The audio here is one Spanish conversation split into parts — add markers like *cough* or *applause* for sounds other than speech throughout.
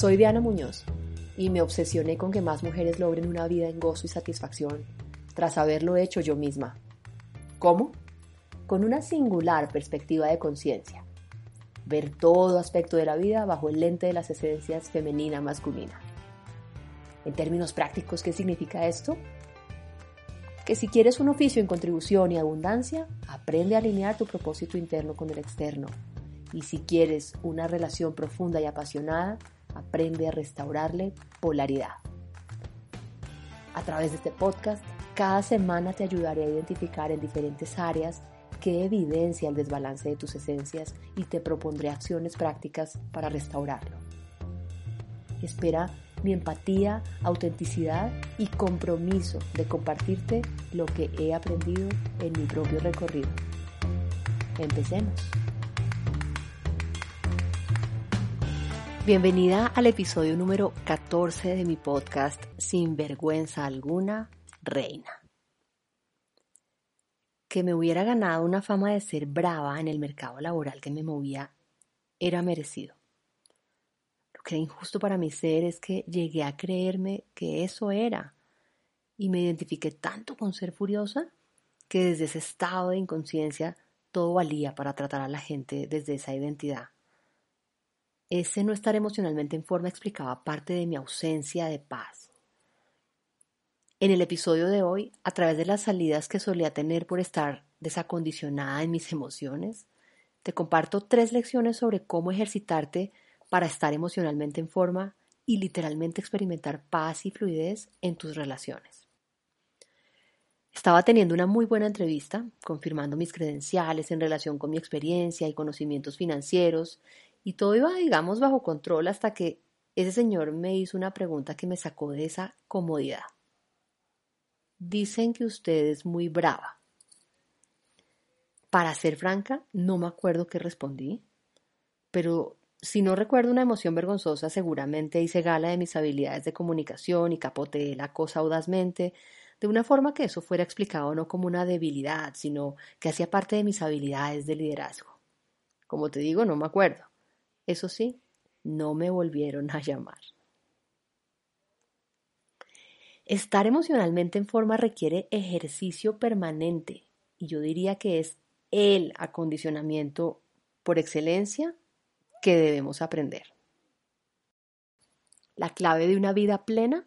Soy Diana Muñoz y me obsesioné con que más mujeres logren una vida en gozo y satisfacción tras haberlo hecho yo misma. ¿Cómo? Con una singular perspectiva de conciencia. Ver todo aspecto de la vida bajo el lente de las esencias femenina-masculina. En términos prácticos, ¿qué significa esto? Que si quieres un oficio en contribución y abundancia, aprende a alinear tu propósito interno con el externo. Y si quieres una relación profunda y apasionada, aprende a restaurarle polaridad. A través de este podcast, cada semana te ayudaré a identificar en diferentes áreas qué evidencia el desbalance de tus esencias y te propondré acciones prácticas para restaurarlo. Espera mi empatía, autenticidad y compromiso de compartirte lo que he aprendido en mi propio recorrido. Empecemos. Bienvenida al episodio número 14 de mi podcast Sin vergüenza alguna, Reina. Que me hubiera ganado una fama de ser brava en el mercado laboral que me movía era merecido. Lo que era injusto para mi ser es que llegué a creerme que eso era y me identifiqué tanto con ser furiosa que desde ese estado de inconsciencia todo valía para tratar a la gente desde esa identidad ese no estar emocionalmente en forma explicaba parte de mi ausencia de paz. En el episodio de hoy, a través de las salidas que solía tener por estar desacondicionada en mis *laughs* emociones, te comparto tres lecciones sobre cómo ejercitarte para estar emocionalmente en forma y literalmente experimentar paz y fluidez en tus relaciones. Estaba teniendo una muy buena entrevista, confirmando mis credenciales en relación con mi experiencia y conocimientos financieros y todo iba, digamos, bajo control hasta que ese señor me hizo una pregunta que me sacó de esa comodidad. Dicen que usted es muy brava. Para ser franca, no me acuerdo qué respondí, pero si no recuerdo una emoción vergonzosa, seguramente hice gala de mis habilidades de comunicación y capoteé la cosa audazmente, de una forma que eso fuera explicado no como una debilidad, sino que hacía parte de mis habilidades de liderazgo. Como te digo, no me acuerdo. Eso sí, no me volvieron a llamar. Estar emocionalmente en forma requiere ejercicio permanente y yo diría que es el acondicionamiento por excelencia que debemos aprender. La clave de una vida plena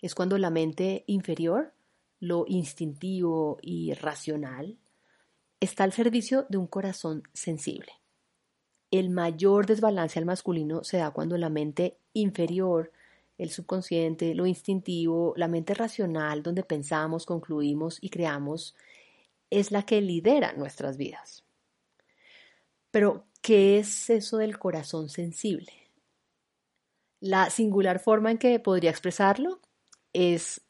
es cuando la mente inferior, lo instintivo y racional, está al servicio de un corazón sensible el mayor desbalance al masculino se da cuando la mente inferior, el subconsciente, lo instintivo, la mente racional, donde pensamos, concluimos y creamos, es la que lidera nuestras vidas. Pero, ¿qué es eso del corazón sensible? La singular forma en que podría expresarlo es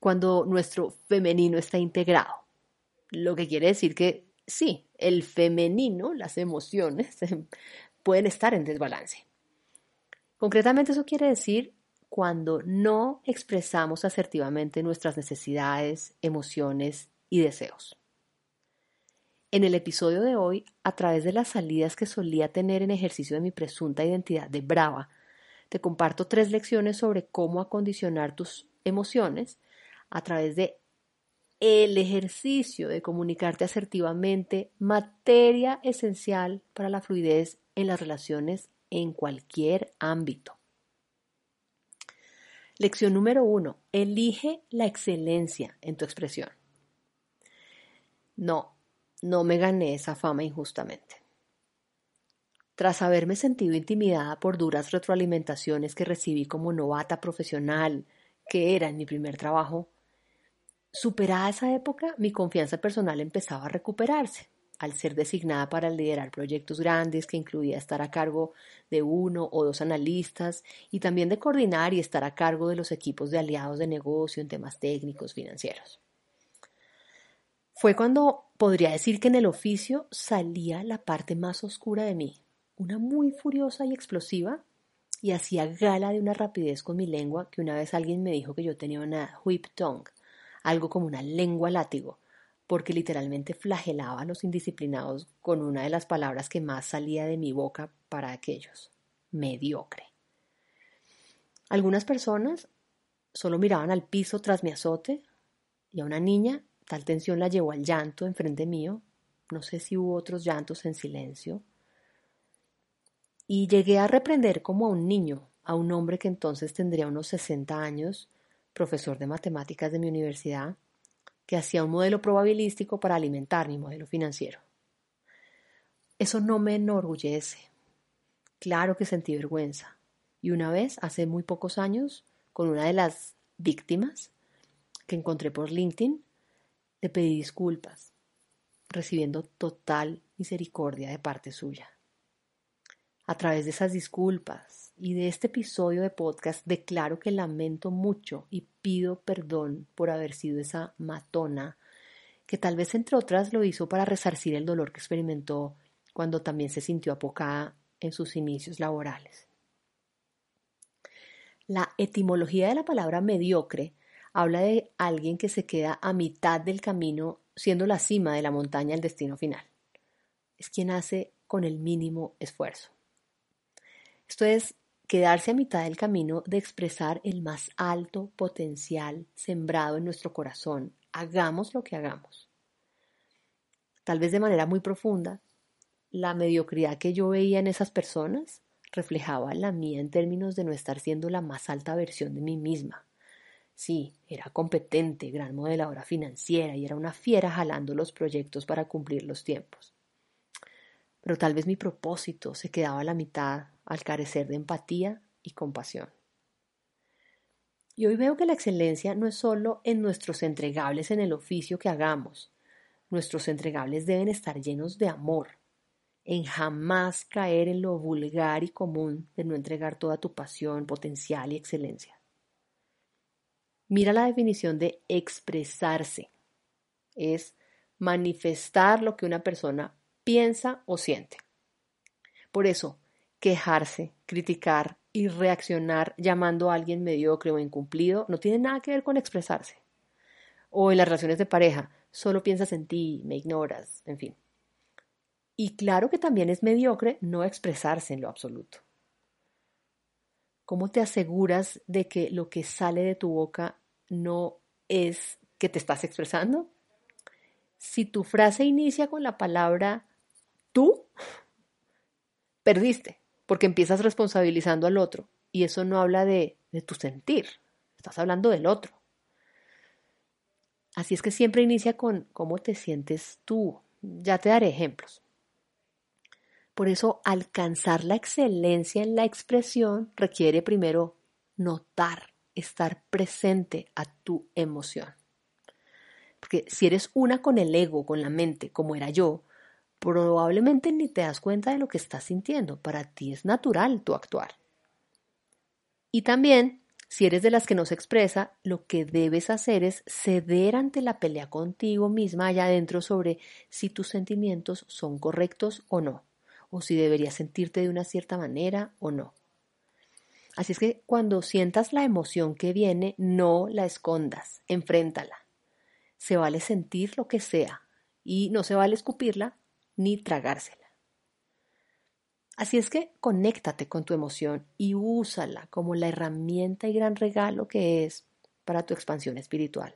cuando nuestro femenino está integrado, lo que quiere decir que sí, el femenino, las emociones, *laughs* pueden estar en desbalance. Concretamente eso quiere decir cuando no expresamos asertivamente nuestras necesidades, emociones y deseos. En el episodio de hoy, a través de las salidas que solía tener en ejercicio de mi presunta identidad de brava, te comparto tres lecciones sobre cómo acondicionar tus emociones a través de el ejercicio de comunicarte asertivamente, materia esencial para la fluidez en las relaciones en cualquier ámbito. Lección número uno, elige la excelencia en tu expresión. No, no me gané esa fama injustamente. Tras haberme sentido intimidada por duras retroalimentaciones que recibí como novata profesional, que era en mi primer trabajo, Superada esa época, mi confianza personal empezaba a recuperarse al ser designada para liderar proyectos grandes que incluía estar a cargo de uno o dos analistas y también de coordinar y estar a cargo de los equipos de aliados de negocio en temas técnicos financieros. Fue cuando podría decir que en el oficio salía la parte más oscura de mí, una muy furiosa y explosiva, y hacía gala de una rapidez con mi lengua que una vez alguien me dijo que yo tenía una whip tongue, algo como una lengua látigo, porque literalmente flagelaba a los indisciplinados con una de las palabras que más salía de mi boca para aquellos, mediocre. Algunas personas solo miraban al piso tras mi azote y a una niña tal tensión la llevó al llanto enfrente mío, no sé si hubo otros llantos en silencio, y llegué a reprender como a un niño, a un hombre que entonces tendría unos 60 años, profesor de matemáticas de mi universidad, que hacía un modelo probabilístico para alimentar mi modelo financiero. Eso no me enorgullece. Claro que sentí vergüenza. Y una vez, hace muy pocos años, con una de las víctimas que encontré por LinkedIn, le pedí disculpas, recibiendo total misericordia de parte suya. A través de esas disculpas y de este episodio de podcast declaro que lamento mucho y pido perdón por haber sido esa matona que tal vez entre otras lo hizo para resarcir el dolor que experimentó cuando también se sintió apocada en sus inicios laborales. La etimología de la palabra mediocre habla de alguien que se queda a mitad del camino siendo la cima de la montaña el destino final. Es quien hace con el mínimo esfuerzo. Esto es quedarse a mitad del camino de expresar el más alto potencial sembrado en nuestro corazón, hagamos lo que hagamos. Tal vez de manera muy profunda, la mediocridad que yo veía en esas personas reflejaba la mía en términos de no estar siendo la más alta versión de mí misma. Sí, era competente, gran modeladora financiera y era una fiera jalando los proyectos para cumplir los tiempos. Pero tal vez mi propósito se quedaba a la mitad al carecer de empatía y compasión. Y hoy veo que la excelencia no es solo en nuestros entregables en el oficio que hagamos. Nuestros entregables deben estar llenos de amor, en jamás caer en lo vulgar y común de no entregar toda tu pasión, potencial y excelencia. Mira la definición de expresarse. Es manifestar lo que una persona piensa o siente. Por eso, quejarse, criticar y reaccionar llamando a alguien mediocre o incumplido no tiene nada que ver con expresarse. O en las relaciones de pareja, solo piensas en ti, me ignoras, en fin. Y claro que también es mediocre no expresarse en lo absoluto. ¿Cómo te aseguras de que lo que sale de tu boca no es que te estás expresando? Si tu frase inicia con la palabra tú, perdiste porque empiezas responsabilizando al otro y eso no habla de, de tu sentir, estás hablando del otro. Así es que siempre inicia con cómo te sientes tú. Ya te daré ejemplos. Por eso alcanzar la excelencia en la expresión requiere primero notar, estar presente a tu emoción. Porque si eres una con el ego, con la mente, como era yo, probablemente ni te das cuenta de lo que estás sintiendo. Para ti es natural tu actuar. Y también, si eres de las que no se expresa, lo que debes hacer es ceder ante la pelea contigo misma allá adentro sobre si tus sentimientos son correctos o no, o si deberías sentirte de una cierta manera o no. Así es que cuando sientas la emoción que viene, no la escondas, enfréntala. Se vale sentir lo que sea y no se vale escupirla ni tragársela. Así es que conéctate con tu emoción y úsala como la herramienta y gran regalo que es para tu expansión espiritual.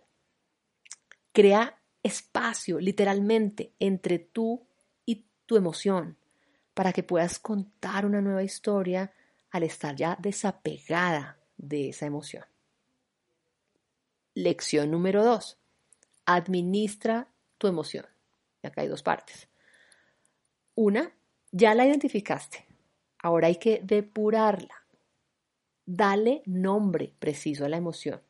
Crea espacio literalmente entre tú y tu emoción para que puedas contar una nueva historia al estar ya desapegada de esa emoción. Lección número dos. Administra tu emoción. Y acá hay dos partes. Una, ya la identificaste. Ahora hay que depurarla. Dale nombre preciso a la emoción.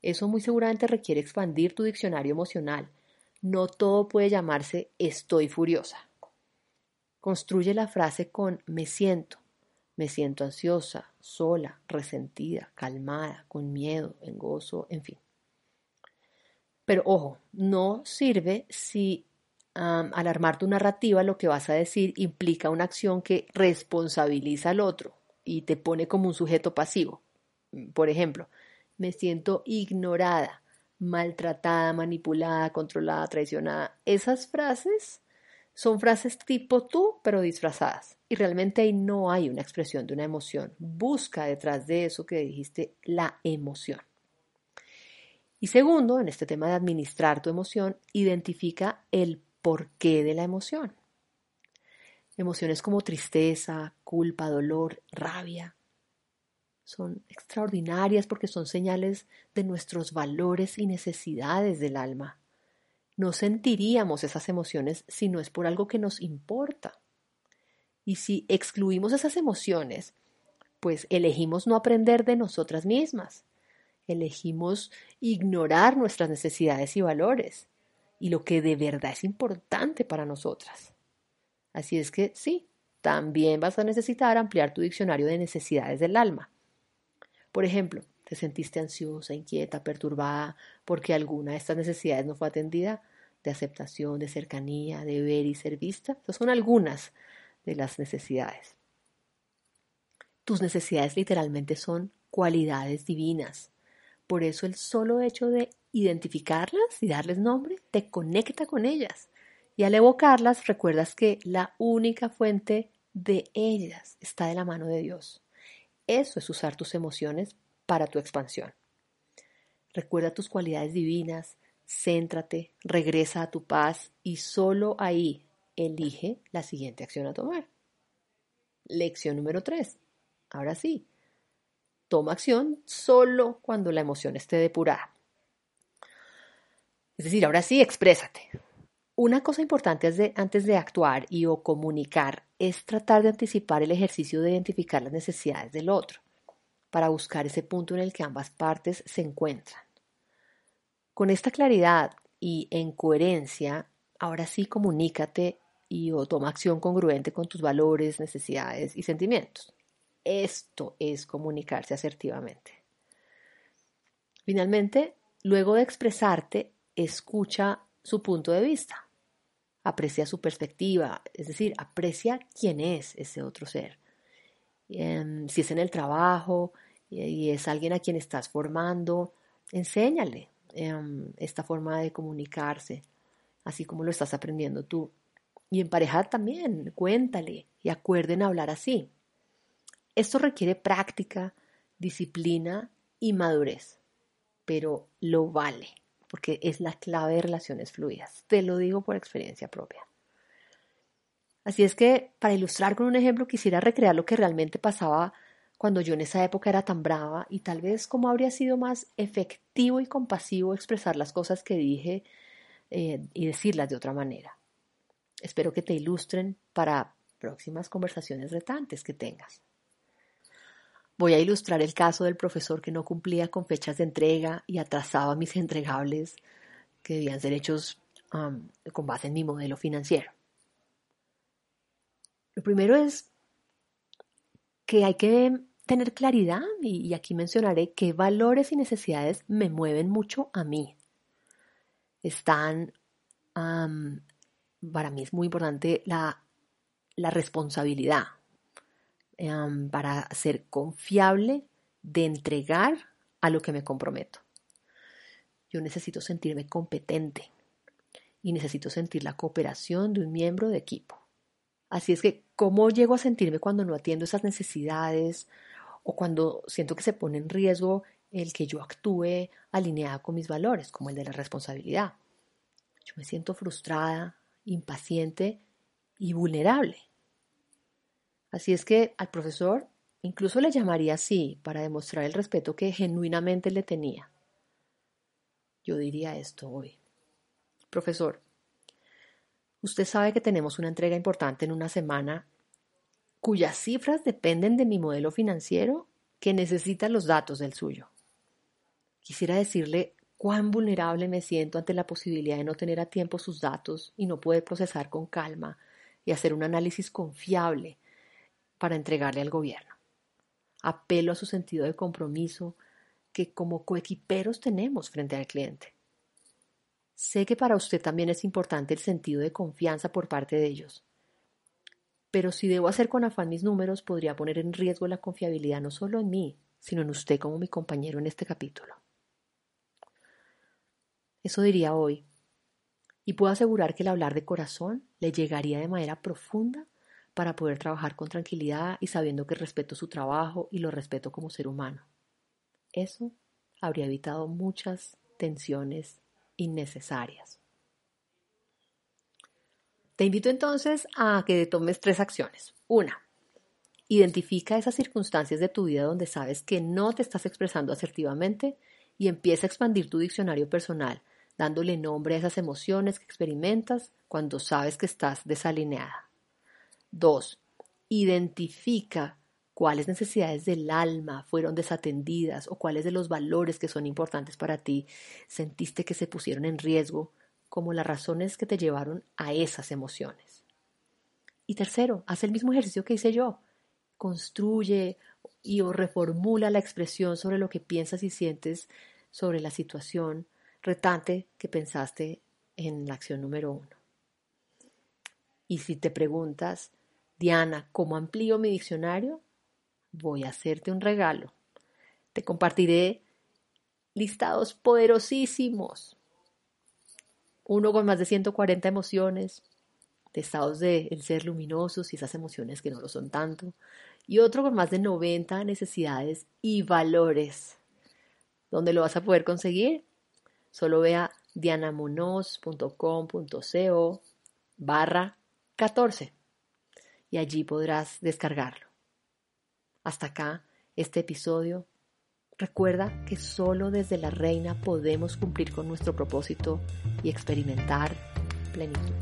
Eso muy seguramente requiere expandir tu diccionario emocional, No todo puede llamarse estoy furiosa. Construye la frase con me siento. Me siento ansiosa, sola, resentida, calmada, con miedo, en gozo, en fin. Pero ojo, no sirve si al armar tu narrativa lo que vas a decir implica una acción que responsabiliza al otro y te pone como un sujeto pasivo. Por ejemplo, me siento ignorada, maltratada, manipulada, controlada, traicionada. Esas frases son frases tipo tú, pero disfrazadas. Y realmente ahí no hay una expresión de una emoción. Busca detrás de eso que dijiste la emoción. Y segundo, en este tema de administrar tu emoción, identifica el porqué de la emoción. Emociones como tristeza, culpa, dolor, rabia, son extraordinarias porque son señales de nuestros valores y necesidades del alma. No sentiríamos esas emociones si no es por algo que nos importa. Y si excluimos esas emociones, pues elegimos no aprender de nosotras mismas. Elegimos ignorar nuestras necesidades y valores y lo que de verdad es importante para nosotras. Así es que sí, también vas a necesitar ampliar tu diccionario de necesidades del alma. Por ejemplo, te sentiste ansiosa, inquieta, perturbada porque alguna de estas necesidades no fue atendida, de aceptación, de cercanía, de ver y ser vista. Estas son algunas de las necesidades. Tus necesidades literalmente son cualidades divinas. Por eso el solo hecho de identificarlas y darles nombre te conecta con ellas. Y al evocarlas recuerdas que la única fuente de ellas está de la mano de Dios. Eso es usar tus emociones para tu expansión. Recuerda tus cualidades divinas, céntrate, regresa a tu paz y solo ahí elige la siguiente acción a tomar. Lección número 3. Ahora sí, toma acción solo cuando la emoción esté depurada. Es decir, ahora sí, exprésate. Una cosa importante de, antes de actuar y o comunicar es tratar de anticipar el ejercicio de identificar las necesidades del otro, para buscar ese punto en el que ambas partes se encuentran. Con esta claridad y en coherencia, ahora sí comunícate y o toma acción congruente con tus valores, necesidades y sentimientos. Esto es comunicarse asertivamente. Finalmente, luego de expresarte, escucha su punto de vista, aprecia su perspectiva, es decir, aprecia quién es ese otro ser. Em, si es en el trabajo y es alguien a quien estás formando, enséñale em, esta forma de comunicarse, así como lo estás aprendiendo tú. Y en pareja también, cuéntale y acuerden hablar así. Esto requiere práctica, disciplina y madurez, pero lo vale, porque es la clave de relaciones fluidas. Te lo digo por experiencia propia. Así es que, para ilustrar con un ejemplo, quisiera recrear lo que realmente pasaba cuando yo en esa época era tan brava y tal vez cómo habría sido más efectivo y compasivo expresar las cosas que dije eh, y decirlas de otra manera. Espero que te ilustren para próximas conversaciones retantes que tengas. Voy a ilustrar el caso del profesor que no cumplía con fechas de entrega y atrasaba mis *laughs* entregables que debían ser hechos con base en mi modelo financiero. Lo primero es que hay que tener claridad y, aquí mencionaré qué valores y necesidades me mueven mucho a mí. Están, para mí es muy importante la, responsabilidad, Em, para ser confiable de entregar a lo que me comprometo. Yo necesito sentirme competente y necesito sentir la cooperación de un miembro de equipo. Así es que, ¿cómo llego a sentirme cuando no atiendo esas necesidades o cuando siento que se pone en riesgo el que yo actúe alineada con mis valores, como el de la responsabilidad? Yo me siento frustrada, impaciente y vulnerable. Así es que al profesor incluso le llamaría así para demostrar el respeto que genuinamente le tenía. Yo diría esto hoy. Profesor, usted sabe que tenemos una entrega importante en una semana cuyas cifras dependen de mi modelo financiero que necesita los datos del suyo. Quisiera decirle cuán vulnerable me siento ante la posibilidad de no tener a tiempo sus datos y no poder procesar con calma y hacer un análisis confiable para entregarle al gobierno. Apelo a su sentido de compromiso que como coequiperos tenemos frente al cliente. Sé que para usted también es importante el sentido de confianza por parte de ellos. Pero si debo hacer con afán mis números, podría poner en riesgo la confiabilidad no solo en mí, sino en usted como mi compañero en este capítulo. Eso diría hoy. Y puedo asegurar que el hablar de corazón le llegaría de manera profunda para poder trabajar con tranquilidad y sabiendo que respeto su trabajo y lo respeto como ser humano. Eso habría evitado muchas tensiones innecesarias. Te invito entonces a que tomes tres acciones. Una, identifica esas circunstancias de tu vida donde sabes que no te estás expresando asertivamente y empieza a expandir tu diccionario personal dándole nombre a esas emociones que experimentas cuando sabes que estás desalineada. 2. Identifica cuáles necesidades del alma fueron desatendidas o cuáles de los valores que son importantes para ti sentiste que se pusieron en riesgo como las razones que te llevaron a esas emociones. Y tercero, haz el mismo ejercicio que hice yo. Construye y o reformula la expresión sobre lo que piensas y sientes sobre la situación retante que pensaste en la acción número uno. Y si te preguntas, Diana, ¿cómo amplío mi diccionario? Voy a hacerte un regalo. Te compartiré listados poderosísimos. Uno con más de 140 emociones, de estados de el ser luminosos y esas emociones que no lo son tanto. Y otro con más de 90 necesidades y valores. ¿Dónde lo vas a poder conseguir? Solo vea dianamonos.com.co barra 14 y allí podrás descargarlo. Hasta acá este episodio. Recuerda que solo desde la reina podemos cumplir con nuestro propósito y experimentar plenitud.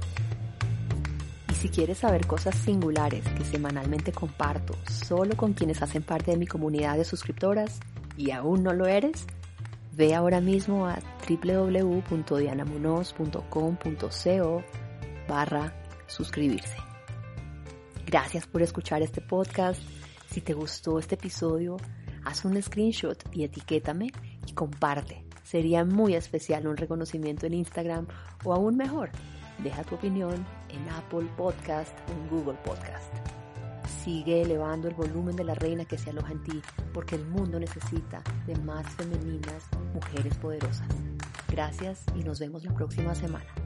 Y si quieres saber cosas singulares que semanalmente comparto solo con quienes hacen parte de mi comunidad de suscriptoras y aún no lo eres, Ve ahora mismo a www.dianamunoz.com.co barra suscribirse. Gracias por escuchar este podcast. Si te gustó este episodio, haz un screenshot y etiquétame y comparte. Sería muy especial un reconocimiento en Instagram o aún mejor, deja tu opinión en Apple Podcast o en Google Podcast. Sigue elevando el volumen de la reina que se aloja en ti, porque el mundo necesita de más femeninas mujeres poderosas. Gracias y nos vemos la próxima semana.